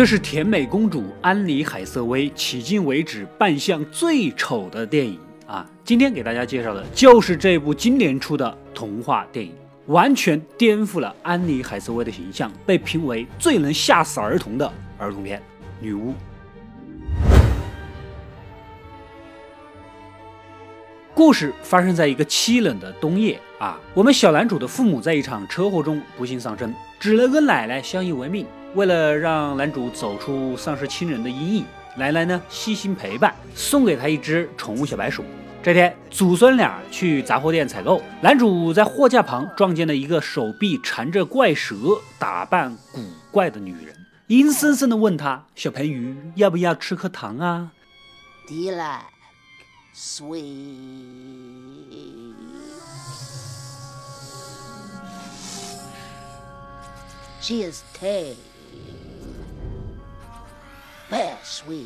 这是甜美公主安妮海瑟薇迄今为止扮相最丑的电影啊！今天给大家介绍的就是这部今年出的童话电影，完全颠覆了安妮海瑟薇的形象，被评为最能吓死儿童的儿童片《女巫》。故事发生在一个凄冷的冬夜啊，我们小男主的父母在一场车祸中不幸丧生，只能跟奶奶相依为命。为了让男主走出丧失亲人的阴影，奶奶呢悉心陪伴，送给他一只宠物小白鼠。这天，祖孙俩去杂货店采购，男主在货架旁撞见了一个手臂缠着怪蛇、打扮古怪的女人，阴森森地问他：“小盆鱼，要不要吃颗糖啊？”“Do you like sweet？” She is Tay.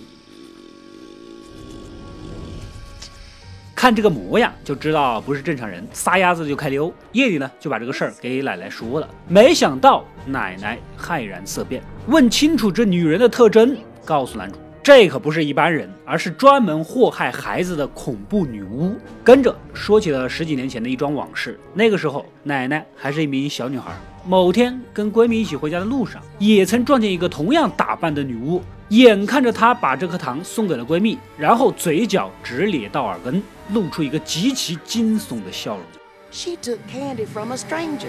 看这个模样就知道不是正常人，撒丫子就开溜。夜里呢，就把这个事儿给奶奶说了。没想到奶奶骇然色变，问清楚这女人的特征，告诉男主，这可不是一般人，而是专门祸害孩子的恐怖女巫。跟着说起了十几年前的一桩往事。那个时候，奶奶还是一名小女孩。某天跟闺蜜一起回家的路上，也曾撞见一个同样打扮的女巫。眼看着她把这颗糖送给了闺蜜，然后嘴角直咧到耳根，露出一个极其惊悚的笑容。She took candy from a stranger。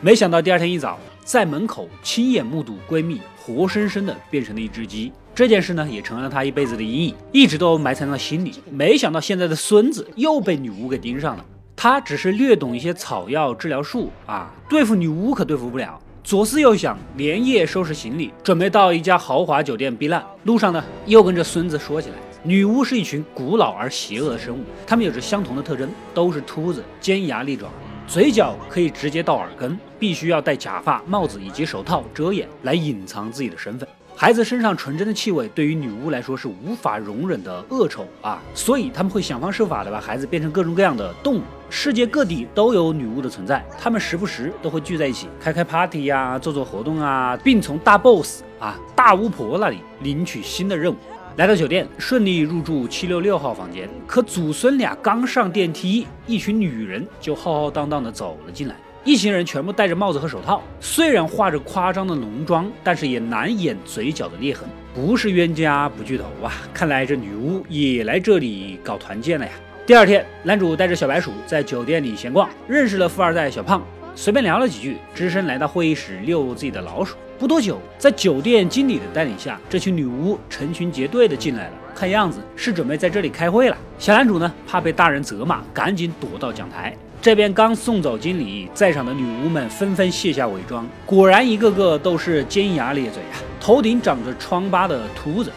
没想到第二天一早，在门口亲眼目睹闺蜜活生生的变成了一只鸡，这件事呢，也成了她一辈子的阴影，一直都埋藏在心里。没想到现在的孙子又被女巫给盯上了。他只是略懂一些草药治疗术啊，对付女巫可对付不了。左思右想，连夜收拾行李，准备到一家豪华酒店避难。路上呢，又跟着孙子说起来，女巫是一群古老而邪恶的生物，它们有着相同的特征，都是秃子，尖牙利爪，嘴角可以直接到耳根，必须要戴假发、帽子以及手套遮掩，来隐藏自己的身份。孩子身上纯真的气味对于女巫来说是无法容忍的恶臭啊，所以他们会想方设法的把孩子变成各种各样的动物。世界各地都有女巫的存在，他们时不时都会聚在一起开开 party 呀，做做活动啊，并从大 boss 啊大巫婆那里领取新的任务。来到酒店，顺利入住七六六号房间，可祖孙俩刚上电梯，一群女人就浩浩荡荡的走了进来。一行人全部戴着帽子和手套，虽然化着夸张的浓妆，但是也难掩嘴角的裂痕。不是冤家不聚头啊！看来这女巫也来这里搞团建了呀。第二天，男主带着小白鼠在酒店里闲逛，认识了富二代小胖，随便聊了几句，只身来到会议室遛自己的老鼠。不多久，在酒店经理的带领下，这群女巫成群结队的进来了，看样子是准备在这里开会了。小男主呢，怕被大人责骂，赶紧躲到讲台。这边刚送走经理，在场的女巫们纷纷卸下伪装，果然一个个都是尖牙咧嘴啊，头顶长着疮疤的秃子。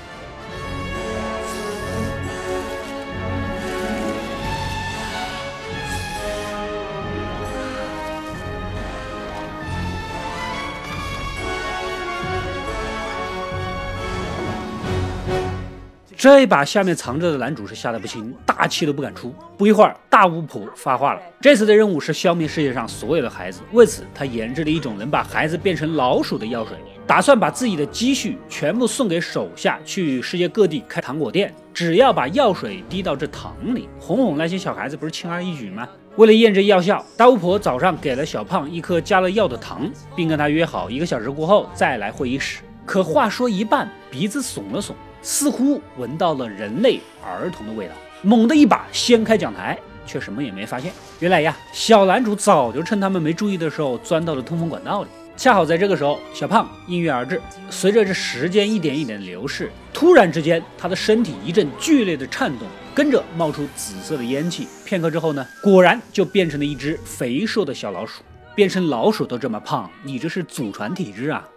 这一把下面藏着的男主是吓得不轻，大气都不敢出。不一会儿，大巫婆发话了，这次的任务是消灭世界上所有的孩子。为此，她研制了一种能把孩子变成老鼠的药水，打算把自己的积蓄全部送给手下，去世界各地开糖果店。只要把药水滴到这糖里，哄哄那些小孩子，不是轻而易举吗？为了验证药效，大巫婆早上给了小胖一颗加了药的糖，并跟他约好一个小时过后再来会议室。可话说一半，鼻子耸了耸。似乎闻到了人类儿童的味道，猛地一把掀开讲台，却什么也没发现。原来呀，小男主早就趁他们没注意的时候钻到了通风管道里。恰好在这个时候，小胖应运而至。随着这时间一点一点的流逝，突然之间，他的身体一阵剧烈的颤动，跟着冒出紫色的烟气。片刻之后呢，果然就变成了一只肥硕的小老鼠。变成老鼠都这么胖，你这是祖传体质啊！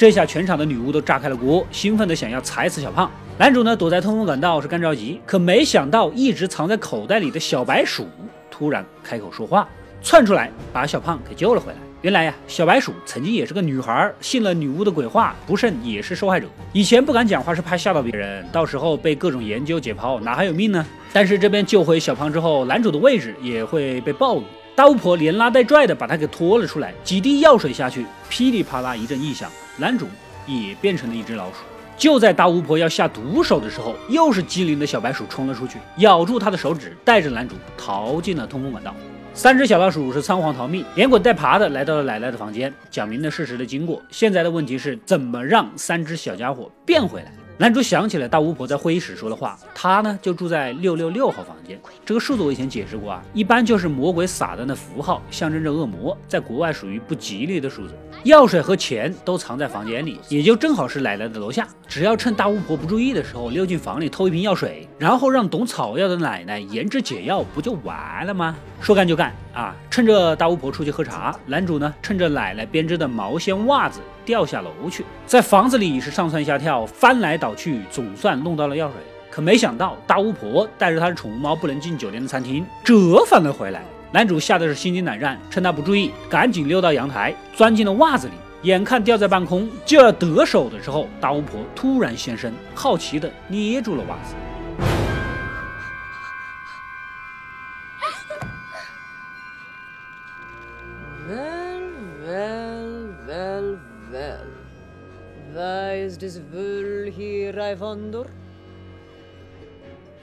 这下全场的女巫都炸开了锅，兴奋的想要踩死小胖。男主呢，躲在通风管道是干着急，可没想到一直藏在口袋里的小白鼠突然开口说话，窜出来把小胖给救了回来。原来呀，小白鼠曾经也是个女孩，信了女巫的鬼话，不慎也是受害者。以前不敢讲话是怕吓到别人，到时候被各种研究解剖，哪还有命呢？但是这边救回小胖之后，男主的位置也会被暴露。大巫婆连拉带拽的把他给拖了出来，几滴药水下去，噼里啪啦一阵异响，男主也变成了一只老鼠。就在大巫婆要下毒手的时候，又是机灵的小白鼠冲了出去，咬住他的手指，带着男主逃进了通风管道。三只小老鼠是仓皇逃命，连滚带爬的来到了奶奶的房间，讲明了事实的经过。现在的问题是怎么让三只小家伙变回来？男主想起了大巫婆在会议室说的话，他呢就住在六六六号房间。这个数字我以前解释过啊，一般就是魔鬼撒旦的符号，象征着恶魔，在国外属于不吉利的数字。药水和钱都藏在房间里，也就正好是奶奶的楼下。只要趁大巫婆不注意的时候溜进房里偷一瓶药水，然后让懂草药的奶奶研制解药，不就完了吗？说干就干啊！趁着大巫婆出去喝茶，男主呢趁着奶奶编织的毛线袜子掉下楼去，在房子里是上蹿下跳，翻来倒去，总算弄到了药水。可没想到大巫婆带着她的宠物猫不能进酒店的餐厅，折返了回来。男主吓得是心惊胆战，趁他不注意，赶紧溜到阳台，钻进了袜子里。眼看掉在半空就要得手的时候，大巫婆突然现身，好奇的捏住了袜子。Wool here, I wonder?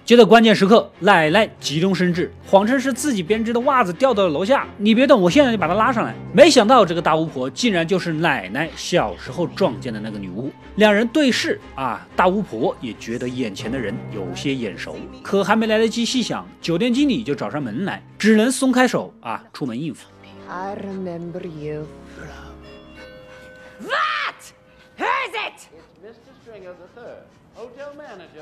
就在关键时刻，奶奶急中生智，谎称是自己编织的袜子掉到了楼下。你别动，我现在就把它拉上来。没想到这个大巫婆竟然就是奶奶小时候撞见的那个女巫。两人对视啊，大巫婆也觉得眼前的人有些眼熟，可还没来得及细想，酒店经理就找上门来，只能松开手啊，出门应付。I remember you. Third, hotel manager.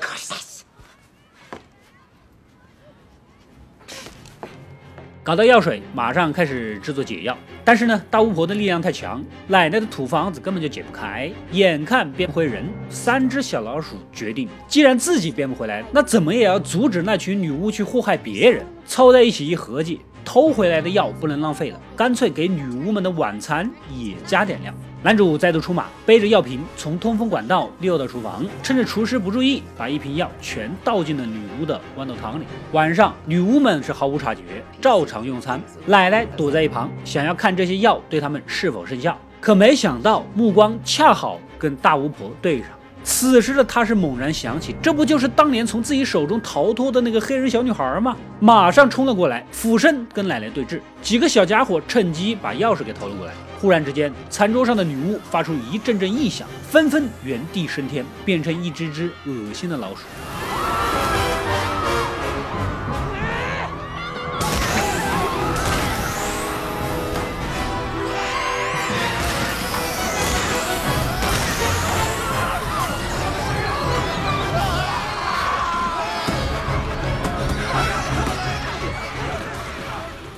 搞到药水，马上开始制作解药。但是呢，大巫婆的力量太强，奶奶的土房子根本就解不开。眼看变不回人，三只小老鼠决定，既然自己变不回来，那怎么也要阻止那群女巫去祸害别人。凑在一起一合计，偷回来的药不能浪费了，干脆给女巫们的晚餐也加点料。男主再度出马，背着药瓶从通风管道溜到厨房，趁着厨师不注意，把一瓶药全倒进了女巫的豌豆汤里。晚上，女巫们是毫无察觉，照常用餐。奶奶躲在一旁，想要看这些药对他们是否生效，可没想到目光恰好跟大巫婆对上。此时的他是猛然想起，这不就是当年从自己手中逃脱的那个黑人小女孩吗？马上冲了过来，俯身跟奶奶对峙。几个小家伙趁机把钥匙给偷了过来。忽然之间，餐桌上的女巫发出一阵阵异响，纷纷原地升天，变成一只只恶心的老鼠。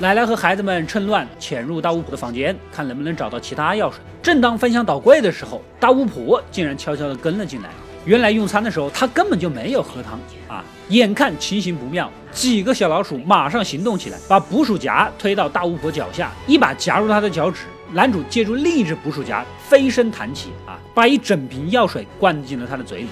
奶奶和孩子们趁乱潜入大巫婆的房间，看能不能找到其他药水。正当翻箱倒柜的时候，大巫婆竟然悄悄地跟了进来。原来用餐的时候，她根本就没有喝汤啊！眼看情形不妙，几个小老鼠马上行动起来，把捕鼠夹推到大巫婆脚下，一把夹住她的脚趾。男主借助另一只捕鼠夹飞身弹起啊，把一整瓶药水灌进了她的嘴里。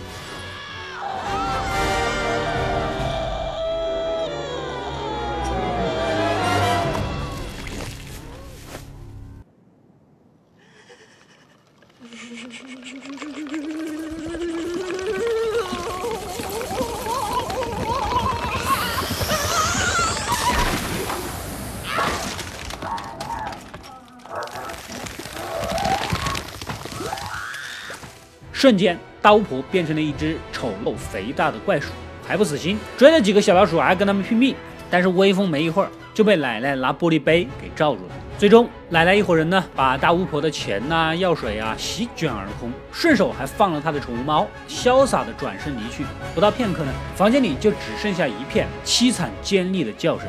瞬间，大巫婆变成了一只丑陋肥大的怪鼠，还不死心，追了几个小老鼠，还跟他们拼命。但是威风没一会儿，就被奶奶拿玻璃杯给罩住了。最终，奶奶一伙人呢，把大巫婆的钱呐、药水啊席卷而空，顺手还放了她的宠物猫，潇洒的转身离去。不到片刻呢，房间里就只剩下一片凄惨尖利的叫声。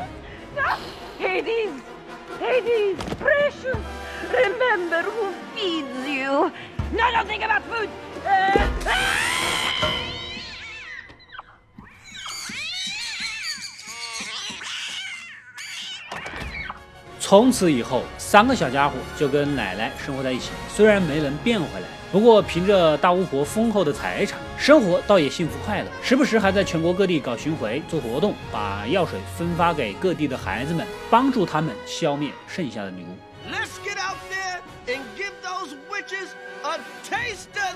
Hades! Hades! Precious! Remember who feeds you! No, don't think about food! 从此以后，三个小家伙就跟奶奶生活在一起，虽然没能变回来。不过，凭着大巫婆丰厚的财产，生活倒也幸福快乐，时不时还在全国各地搞巡回、做活动，把药水分发给各地的孩子们，帮助他们消灭剩下的女巫。Let's get out there and give those witches a taste of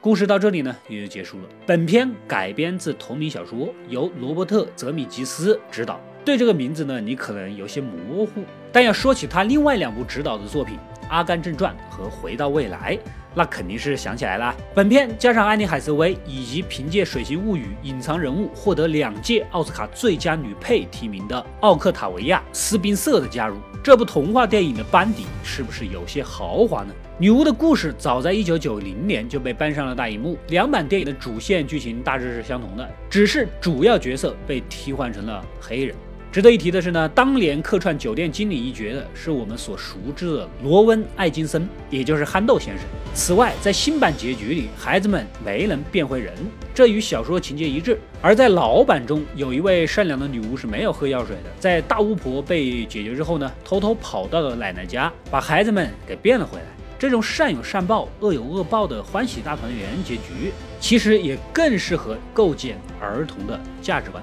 故事到这里呢，也就结束了。本片改编自同名小说，由罗伯特·泽米吉斯执导。对这个名字呢，你可能有些模糊，但要说起他另外两部执导的作品《阿甘正传》和《回到未来》，那肯定是想起来了。本片加上安妮海瑟薇，以及凭借《水形物语》隐藏人物获得两届奥斯卡最佳女配提名的奥克塔维亚·斯宾瑟的加入，这部童话电影的班底是不是有些豪华呢？女巫的故事早在一九九零年就被搬上了大荧幕，两版电影的主线剧情大致是相同的，只是主要角色被替换成了黑人。值得一提的是呢，当年客串酒店经理一角的是我们所熟知的罗温·艾金森，也就是憨豆先生。此外，在新版结局里，孩子们没能变回人，这与小说情节一致。而在老版中，有一位善良的女巫是没有喝药水的，在大巫婆被解决之后呢，偷偷跑到了奶奶家，把孩子们给变了回来。这种善有善报、恶有恶报的欢喜大团圆结局，其实也更适合构建儿童的价值观。